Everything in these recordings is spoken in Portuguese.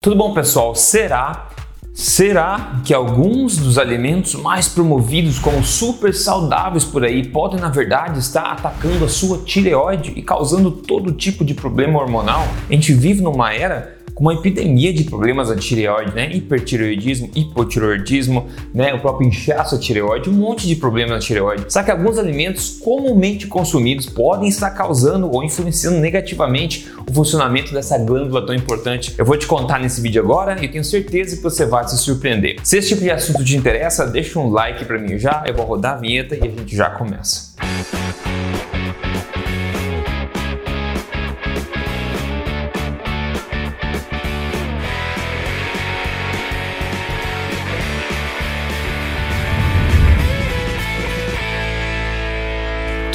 Tudo bom, pessoal? Será será que alguns dos alimentos mais promovidos como super saudáveis por aí podem na verdade estar atacando a sua tireoide e causando todo tipo de problema hormonal? A gente vive numa era com uma epidemia de problemas da tireoide, né? Hipertireoidismo, hipotireoidismo, né? O próprio inchaço da tireoide, um monte de problemas na tireoide. Só que alguns alimentos comumente consumidos podem estar causando ou influenciando negativamente o funcionamento dessa glândula tão importante. Eu vou te contar nesse vídeo agora e tenho certeza que você vai se surpreender. Se esse tipo de assunto te interessa, deixa um like para mim já, eu vou rodar a vinheta e a gente já começa.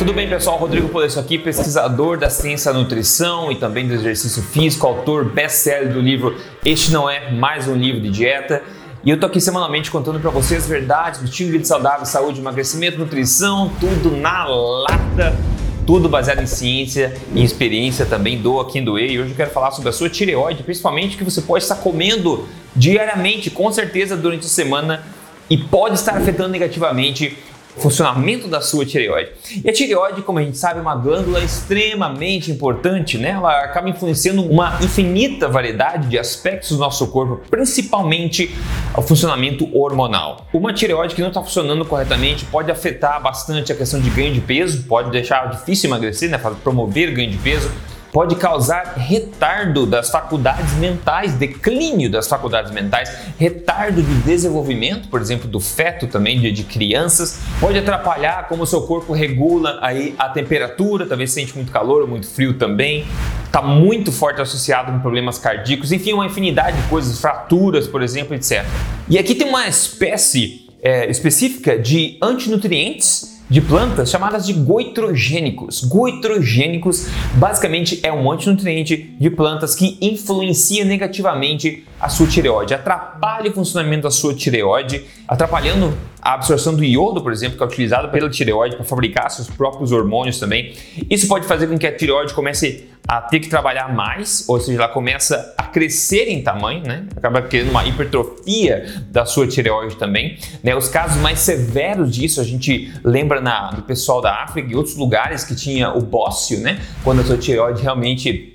Tudo bem, pessoal? Rodrigo Polesso aqui, pesquisador da ciência da nutrição e também do exercício físico, autor best-seller do livro Este Não É Mais Um Livro de Dieta. E eu tô aqui semanalmente contando para vocês verdades do estilo de vida saudável, saúde, emagrecimento, nutrição, tudo na lata, tudo baseado em ciência e experiência também, quem doer. E hoje eu quero falar sobre a sua tireoide, principalmente que você pode estar comendo diariamente, com certeza durante a semana, e pode estar afetando negativamente funcionamento da sua tireoide. E a tireoide, como a gente sabe, é uma glândula extremamente importante, né? Ela acaba influenciando uma infinita variedade de aspectos do nosso corpo, principalmente o funcionamento hormonal. Uma tireoide que não está funcionando corretamente pode afetar bastante a questão de ganho de peso, pode deixar difícil emagrecer, né? Promover ganho de peso pode causar retardo das faculdades mentais, declínio das faculdades mentais, retardo de desenvolvimento, por exemplo, do feto também, de, de crianças, pode atrapalhar como o seu corpo regula aí a temperatura, talvez sente muito calor ou muito frio também, está muito forte associado com problemas cardíacos, enfim, uma infinidade de coisas, fraturas, por exemplo, etc. E aqui tem uma espécie é, específica de antinutrientes de plantas chamadas de goitrogênicos. Goitrogênicos basicamente é um antinutriente de plantas que influencia negativamente a sua tireoide, atrapalha o funcionamento da sua tireoide, atrapalhando a absorção do iodo, por exemplo, que é utilizado pela tireoide para fabricar seus próprios hormônios também. Isso pode fazer com que a tireoide comece a ter que trabalhar mais, ou seja, ela começa a crescer em tamanho, né? Acaba criando uma hipertrofia da sua tireoide também. Né? Os casos mais severos disso a gente lembra na, do pessoal da África e outros lugares que tinha o bócio, né? Quando a sua tireoide realmente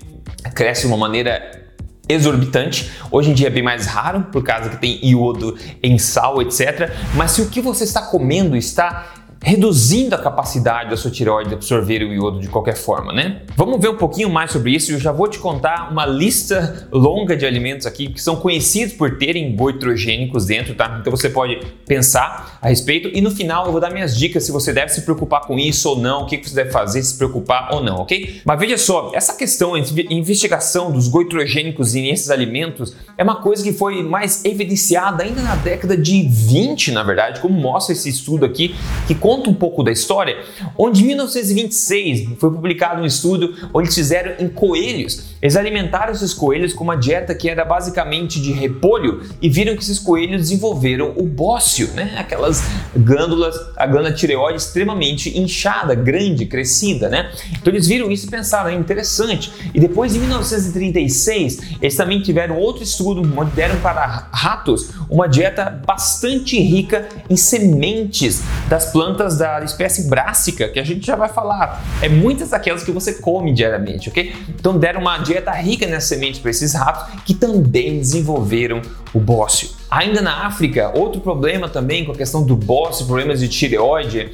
cresce de uma maneira exorbitante. Hoje em dia é bem mais raro por causa que tem iodo em sal, etc. Mas se o que você está comendo está reduzindo a capacidade da sua tireoide de absorver o iodo de qualquer forma, né? Vamos ver um pouquinho mais sobre isso e eu já vou te contar uma lista longa de alimentos aqui que são conhecidos por terem goitrogênicos dentro, tá? Então você pode pensar a respeito e no final eu vou dar minhas dicas se você deve se preocupar com isso ou não, o que você deve fazer, se preocupar ou não, ok? Mas veja só, essa questão, a investigação dos goitrogênicos nesses alimentos é uma coisa que foi mais evidenciada ainda na década de 20, na verdade, como mostra esse estudo aqui, que conta um pouco da história, onde em 1926 foi publicado um estudo onde eles fizeram em coelhos. Eles alimentaram esses coelhos com uma dieta que era basicamente de repolho e viram que esses coelhos desenvolveram o bócio, né? Aquelas glândulas, a glândula tireoide extremamente inchada, grande, crescida, né? Então eles viram isso e pensaram, é interessante. E depois em 1936, eles também tiveram outro estudo onde deram para ratos uma dieta bastante rica em sementes das plantas plantas da espécie brássica, que a gente já vai falar. É muitas daquelas que você come diariamente, ok? Então deram uma dieta rica nessas sementes para esses ratos que também desenvolveram o bócio. Ainda na África, outro problema também com a questão do bócio, problemas de tireoide,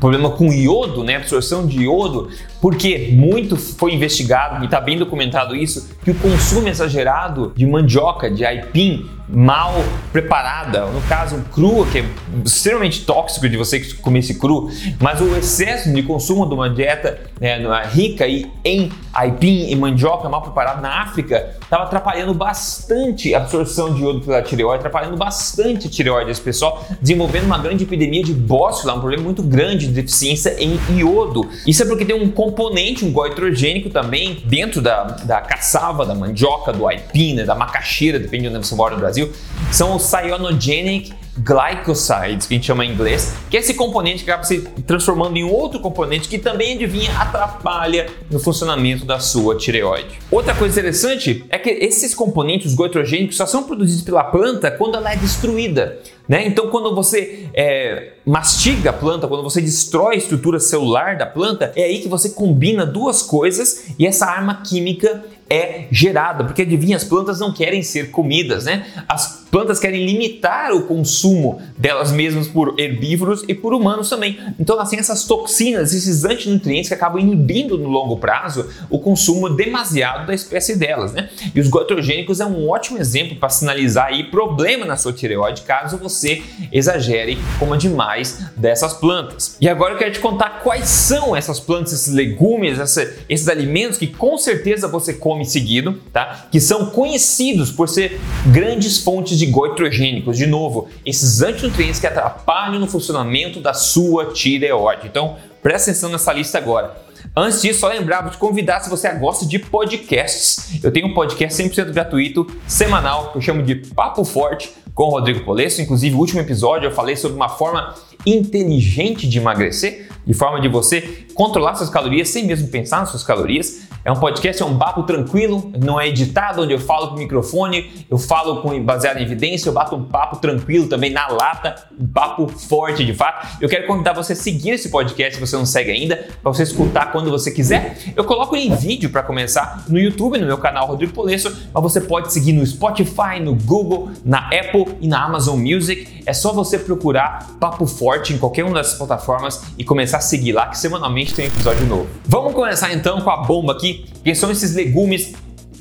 problema com iodo, né, absorção de iodo, porque muito foi investigado e está bem documentado isso, que o consumo exagerado de mandioca, de aipim, mal preparada, no caso crua, que é extremamente tóxico de você comer esse cru, mas o excesso de consumo de uma dieta né, rica em aipim e mandioca mal preparada na África estava atrapalhando bastante a absorção de iodo pela tireoide, atrapalhando bastante a tireoide desse pessoal, desenvolvendo uma grande epidemia de bócio lá, um problema muito grande de deficiência em iodo. Isso é porque tem um componente, um goitrogênico também dentro da, da caçava, da mandioca, do aipim, né, da macaxeira, depende de onde você mora no Brasil, são os cyanogenic glycosides, que a gente chama em inglês, que é esse componente que acaba se transformando em outro componente que também, adivinha, atrapalha no funcionamento da sua tireoide. Outra coisa interessante é que esses componentes, os goitrogênicos, só são produzidos pela planta quando ela é destruída. Né? Então, quando você é, mastiga a planta, quando você destrói a estrutura celular da planta, é aí que você combina duas coisas e essa arma química é gerada, porque adivinha, as plantas não querem ser comidas, né? As plantas querem limitar o consumo delas mesmas por herbívoros e por humanos também. Então têm essas toxinas, esses antinutrientes que acabam inibindo no longo prazo o consumo demasiado da espécie delas, né? E os goitrogênicos é um ótimo exemplo para sinalizar aí problema na sua tireoide caso você exagere coma demais dessas plantas. E agora eu quero te contar quais são essas plantas, esses legumes, essa, esses alimentos que com certeza você come seguido, tá? Que são conhecidos por ser grandes fontes de goitrogênicos, de novo, esses antinutrientes que atrapalham no funcionamento da sua tireoide. Então, presta atenção nessa lista agora. Antes disso, só lembrar, vou te convidar se você gosta de podcasts. Eu tenho um podcast 100% gratuito, semanal, que eu chamo de Papo Forte com o Rodrigo Polesso. Inclusive, no último episódio eu falei sobre uma forma inteligente de emagrecer, de forma de você controlar suas calorias sem mesmo pensar nas suas calorias. É um podcast, é um papo tranquilo, não é editado, onde eu falo com o microfone, eu falo com baseado em evidência, eu bato um papo tranquilo também na lata, um papo forte de fato. Eu quero convidar você a seguir esse podcast se você não segue ainda, para você escutar quando você quiser. Eu coloco em vídeo para começar no YouTube, no meu canal Rodrigo Polesso, mas você pode seguir no Spotify, no Google, na Apple e na Amazon Music. É só você procurar Papo Forte em qualquer uma dessas plataformas e começar a seguir lá, que semanalmente tem um episódio novo. Vamos começar então com a bomba aqui que são esses legumes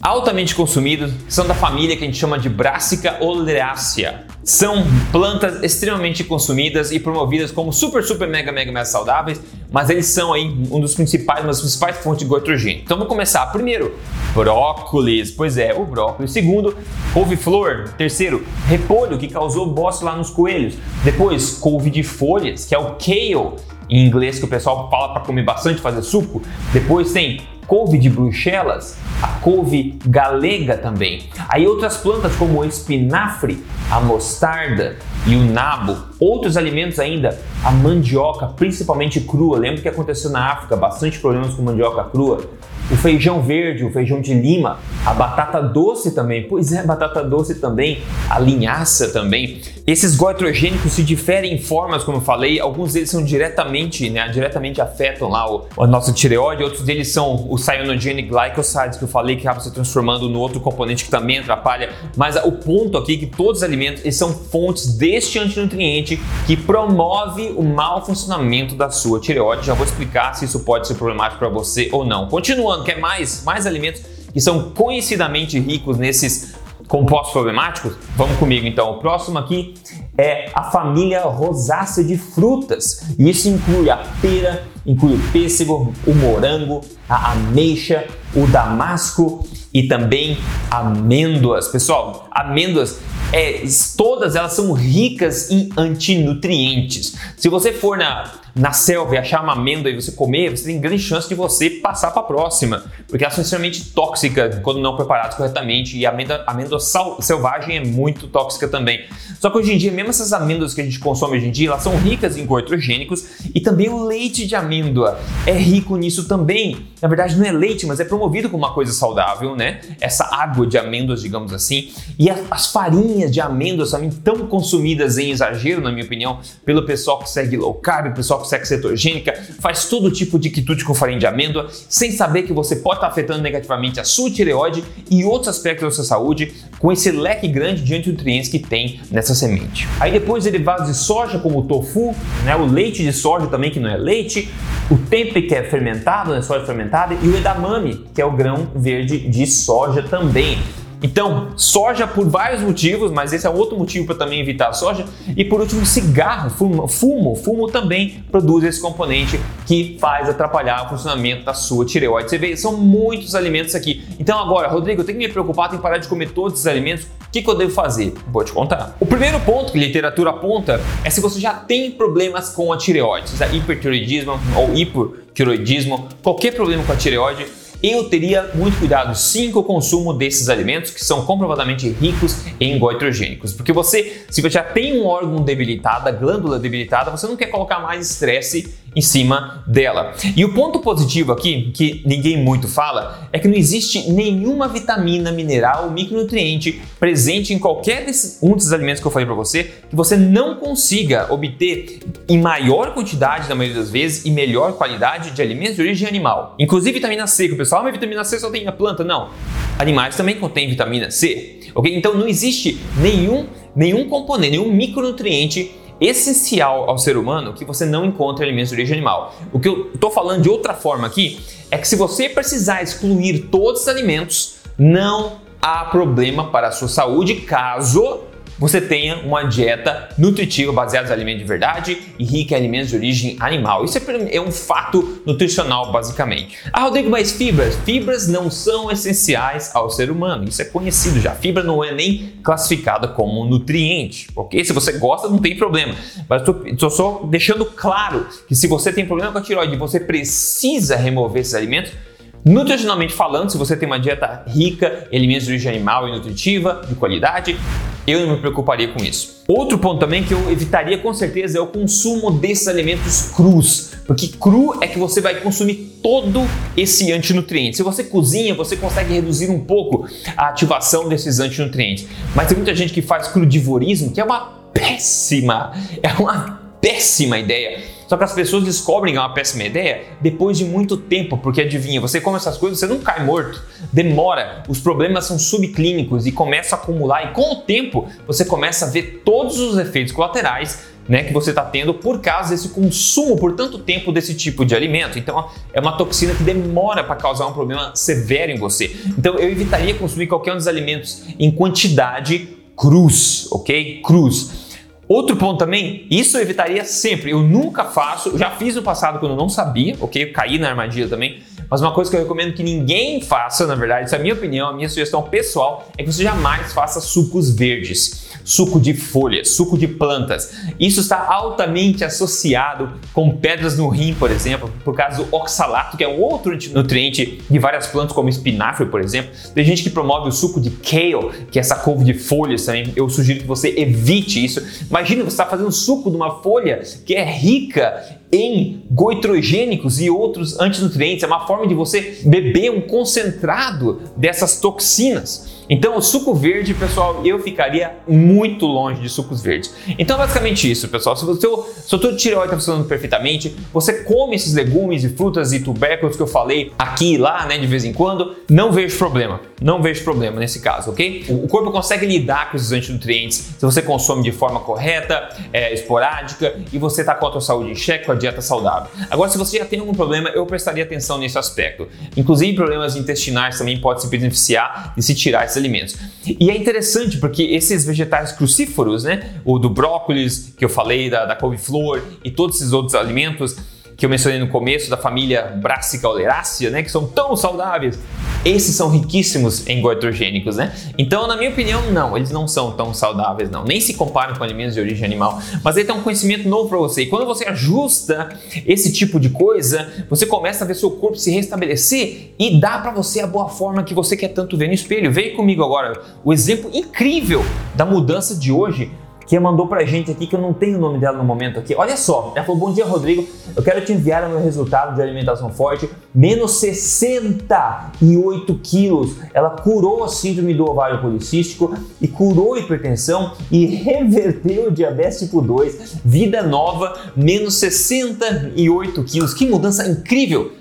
altamente consumidos, que são da família que a gente chama de Brassica oleácea. São plantas extremamente consumidas e promovidas como super, super, mega, mega, mega saudáveis, mas eles são aí um dos principais, uma das principais fontes de goitrogênio. Então vamos começar. Primeiro, brócolis. Pois é, o brócolis. Segundo, couve-flor. Terceiro, repolho, que causou bosta lá nos coelhos. Depois, couve de folhas, que é o kale em inglês que o pessoal fala para comer bastante, fazer suco. Depois tem couve de Bruxelas, a couve galega também. Aí outras plantas como o espinafre, a mostarda e o nabo. Outros alimentos ainda, a mandioca, principalmente crua. Lembra que aconteceu na África, bastante problemas com mandioca crua o feijão verde, o feijão de lima, a batata doce também. Pois é, batata doce também, a linhaça também. Esses goitrogênicos se diferem em formas, como eu falei, alguns deles são diretamente, né, diretamente afetam lá o, a nossa tireoide, outros deles são o cyanogenic glycosides que eu falei que acaba se transformando no outro componente que também atrapalha, mas o ponto aqui é que todos os alimentos eles são fontes deste antinutriente que promove o mau funcionamento da sua tireoide. Já vou explicar se isso pode ser problemático para você ou não. Continuando quer mais, mais alimentos que são conhecidamente ricos nesses compostos problemáticos? Vamos comigo então. O próximo aqui é a família rosácea de frutas. E isso inclui a pera, inclui o pêssego, o morango, a ameixa, o damasco e também amêndoas. Pessoal, amêndoas é, todas elas são ricas em antinutrientes. Se você for na, na selva e achar uma amêndoa e você comer, você tem grande chance de você passar para a próxima, porque elas são extremamente tóxicas quando não preparadas corretamente e a amêndoa, amêndoa sal, selvagem é muito tóxica também. Só que hoje em dia, mesmo essas amêndoas que a gente consome hoje em dia, elas são ricas em goitrogênicos e também o leite de amêndoa é rico nisso também. Na verdade, não é leite, mas é promovido como uma coisa saudável, né? Essa água de amêndoas, digamos assim. E as farinhas de amêndoas também tão consumidas em exagero, na minha opinião, pelo pessoal que segue low carb, pessoal que segue cetogênica, faz todo tipo de quitute com farinha de amêndoa, sem saber que você pode estar afetando negativamente a sua tireoide e outros aspectos da sua saúde com esse leque grande de antinutrientes que tem nessa semente. Aí depois derivados de soja, como o tofu, né, o leite de soja também, que não é leite, o tempeh, que é fermentado, né, soja fermentada, e o edamame, que é o grão verde de soja também. Então, soja por vários motivos, mas esse é outro motivo para também evitar a soja. E por último, cigarro, fumo, fumo, fumo também produz esse componente que faz atrapalhar o funcionamento da sua tireoide. Você vê, são muitos alimentos aqui. Então agora, Rodrigo, eu tenho que me preocupar, tenho que parar de comer todos esses alimentos. O que, que eu devo fazer? Vou te contar. O primeiro ponto que a literatura aponta é se você já tem problemas com a tireoide, seja hipertireoidismo ou hipotireoidismo, qualquer problema com a tireoide, eu teria muito cuidado sim com o consumo desses alimentos que são comprovadamente ricos em goitrogênicos, porque você, se você já tem um órgão debilitado, a glândula debilitada, você não quer colocar mais estresse em cima dela. E o ponto positivo aqui, que ninguém muito fala, é que não existe nenhuma vitamina, mineral, micronutriente presente em qualquer desses, um desses alimentos que eu falei para você que você não consiga obter em maior quantidade, na maioria das vezes, e melhor qualidade de alimentos de origem animal. Inclusive vitamina C, que o pessoal, ah, mas vitamina C só tem na planta. Não. Animais também contêm vitamina C. Ok? Então não existe nenhum, nenhum componente, nenhum micronutriente essencial ao ser humano que você não encontra alimentos de origem animal. O que eu estou falando de outra forma aqui é que se você precisar excluir todos os alimentos, não há problema para a sua saúde caso você tenha uma dieta nutritiva baseada em alimentos de verdade e rica em alimentos de origem animal. Isso é, é um fato nutricional, basicamente. Ah, Rodrigo, mas fibras? Fibras não são essenciais ao ser humano. Isso é conhecido já. Fibra não é nem classificada como nutriente, ok? Se você gosta, não tem problema. Mas estou só deixando claro que se você tem problema com a tiroide e você precisa remover esses alimentos, Nutricionalmente falando, se você tem uma dieta rica em alimentos de origem animal e nutritiva, de qualidade, eu não me preocuparia com isso. Outro ponto também que eu evitaria com certeza é o consumo desses alimentos crus, porque cru é que você vai consumir todo esse antinutriente. Se você cozinha, você consegue reduzir um pouco a ativação desses antinutrientes. Mas tem muita gente que faz crudivorismo, que é uma péssima, é uma péssima ideia só que as pessoas descobrem que é uma péssima ideia depois de muito tempo, porque adivinha, você come essas coisas, você não cai morto, demora, os problemas são subclínicos e começa a acumular, e com o tempo você começa a ver todos os efeitos colaterais né, que você está tendo por causa desse consumo por tanto tempo desse tipo de alimento. Então é uma toxina que demora para causar um problema severo em você. Então eu evitaria consumir qualquer um dos alimentos em quantidade cruz, ok? Cruz. Outro ponto também, isso eu evitaria sempre. Eu nunca faço, já fiz no passado quando eu não sabia, ok? Eu caí na armadilha também. Mas uma coisa que eu recomendo que ninguém faça, na verdade, isso é a minha opinião, a minha sugestão pessoal, é que você jamais faça sucos verdes suco de folhas, suco de plantas. Isso está altamente associado com pedras no rim, por exemplo, por causa do oxalato, que é um outro nutriente de várias plantas, como espinafre, por exemplo. Tem gente que promove o suco de kale, que é essa couve de folhas também. Eu sugiro que você evite isso. Imagina você está fazendo suco de uma folha que é rica em goitrogênicos e outros antinutrientes. É uma forma de você beber um concentrado dessas toxinas. Então, o suco verde, pessoal, eu ficaria muito longe de sucos verdes. Então, basicamente isso, pessoal. Se o seu, seu tireoide está funcionando perfeitamente, você come esses legumes e frutas e tubérculos que eu falei aqui e lá, né, de vez em quando, não vejo problema. Não vejo problema nesse caso, ok? O corpo consegue lidar com esses antinutrientes se você consome de forma correta, é, esporádica e você está com a sua saúde em xeque, com a dieta saudável. Agora, se você já tem algum problema, eu prestaria atenção nesse aspecto. Inclusive, problemas intestinais também podem se beneficiar de se tirar alimentos. E é interessante porque esses vegetais crucíferos, né, o do brócolis que eu falei, da, da couve-flor e todos esses outros alimentos que eu mencionei no começo da família Brassica oleracea, né, que são tão saudáveis, esses são riquíssimos em goitrogênicos, né? Então, na minha opinião, não, eles não são tão saudáveis, não. Nem se comparam com alimentos de origem animal. Mas aí tem um conhecimento novo para você. E quando você ajusta esse tipo de coisa, você começa a ver seu corpo se restabelecer e dá para você a boa forma que você quer tanto ver no espelho. Vem comigo agora o exemplo incrível da mudança de hoje que mandou pra gente aqui, que eu não tenho o nome dela no momento aqui. Olha só, ela falou: Bom dia, Rodrigo. Eu quero te enviar o meu resultado de alimentação forte, menos 68 quilos. Ela curou a síndrome do ovário policístico e curou a hipertensão e reverteu o diabetes tipo 2. Vida nova, menos 68 quilos. Que mudança incrível!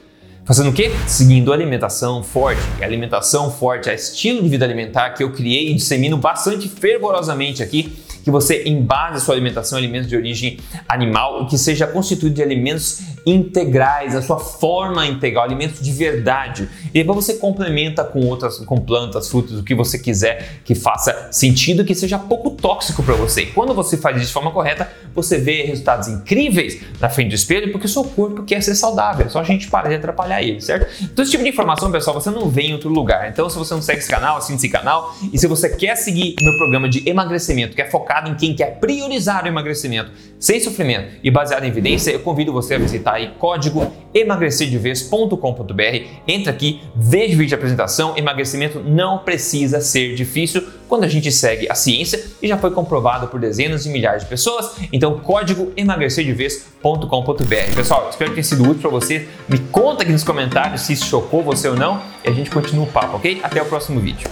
Fazendo o quê? Seguindo alimentação forte. E alimentação forte é estilo de vida alimentar que eu criei e dissemino bastante fervorosamente aqui que você embase sua alimentação em alimentos de origem animal, que seja constituído de alimentos integrais, a sua forma integral, alimentos de verdade. E depois você complementa com outras, com plantas, frutas, o que você quiser que faça sentido, que seja pouco tóxico para você. E quando você faz isso de forma correta, você vê resultados incríveis na frente do espelho, porque o seu corpo quer ser saudável. É só a gente parar de atrapalhar ele, certo? Então, esse tipo de informação, pessoal, você não vê em outro lugar. Então, se você não segue esse canal, assine esse canal. E se você quer seguir meu programa de emagrecimento, quer focar focado em quem quer priorizar o emagrecimento sem sofrimento e baseado em evidência, eu convido você a visitar aí código emagrecerdeves.com.br. Entra aqui, veja o vídeo de apresentação. Emagrecimento não precisa ser difícil quando a gente segue a ciência e já foi comprovado por dezenas de milhares de pessoas. Então, código emagrecerdeves.com.br. Pessoal, espero que tenha sido útil para você. Me conta aqui nos comentários se isso chocou você ou não e a gente continua o papo, ok? Até o próximo vídeo.